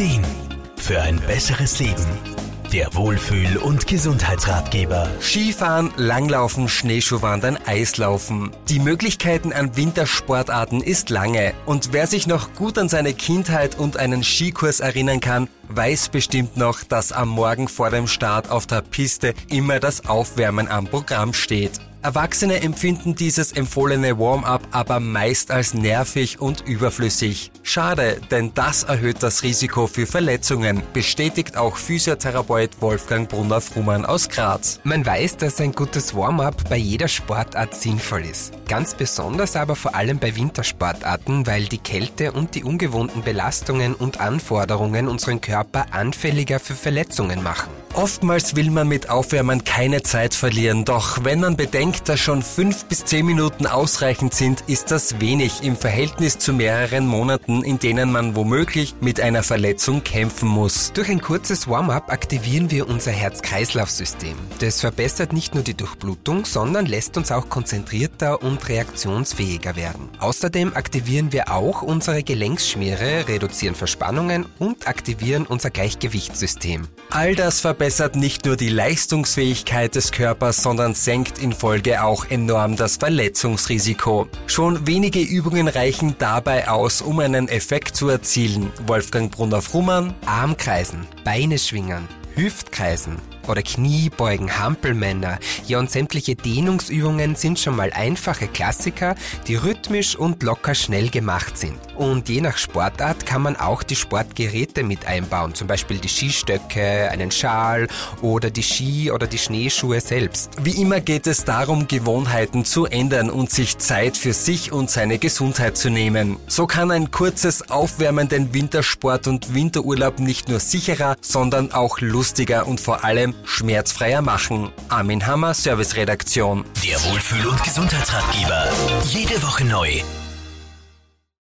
Ideen für ein besseres Leben. Der Wohlfühl- und Gesundheitsratgeber. Skifahren, Langlaufen, Schneeschuhwandern, Eislaufen. Die Möglichkeiten an Wintersportarten ist lange. Und wer sich noch gut an seine Kindheit und einen Skikurs erinnern kann, weiß bestimmt noch, dass am Morgen vor dem Start auf der Piste immer das Aufwärmen am Programm steht. Erwachsene empfinden dieses empfohlene Warm-up aber meist als nervig und überflüssig. Schade, denn das erhöht das Risiko für Verletzungen, bestätigt auch Physiotherapeut Wolfgang Brunner-Frumann aus Graz. Man weiß, dass ein gutes Warm-up bei jeder Sportart sinnvoll ist. Ganz besonders aber vor allem bei Wintersportarten, weil die Kälte und die ungewohnten Belastungen und Anforderungen unseren Körper anfälliger für Verletzungen machen. Oftmals will man mit Aufwärmen keine Zeit verlieren, doch wenn man bedenkt, dass schon fünf bis zehn Minuten ausreichend sind, ist das wenig im Verhältnis zu mehreren Monaten, in denen man womöglich mit einer Verletzung kämpfen muss. Durch ein kurzes Warm-up aktivieren wir unser Herz-Kreislauf-System. Das verbessert nicht nur die Durchblutung, sondern lässt uns auch konzentrierter und reaktionsfähiger werden. Außerdem aktivieren wir auch unsere Gelenksschmiere, reduzieren Verspannungen und aktivieren unser Gleichgewichtssystem. All das verbessert nicht nur die Leistungsfähigkeit des Körpers, sondern senkt in Folge auch enorm das Verletzungsrisiko. Schon wenige Übungen reichen dabei aus, um einen Effekt zu erzielen. Wolfgang Brunner-Frumann. Armkreisen, Beine schwingen, Hüftkreisen, oder Kniebeugen, Hampelmänner. Ja, und sämtliche Dehnungsübungen sind schon mal einfache Klassiker, die rhythmisch und locker schnell gemacht sind. Und je nach Sportart kann man auch die Sportgeräte mit einbauen, zum Beispiel die Skistöcke, einen Schal oder die Ski oder die Schneeschuhe selbst. Wie immer geht es darum, Gewohnheiten zu ändern und sich Zeit für sich und seine Gesundheit zu nehmen. So kann ein kurzes Aufwärmen den Wintersport und Winterurlaub nicht nur sicherer, sondern auch lustiger und vor allem schmerzfreier machen. Armin Hammer, Serviceredaktion. Der Wohlfühl- und Gesundheitsratgeber. Jede Woche neu.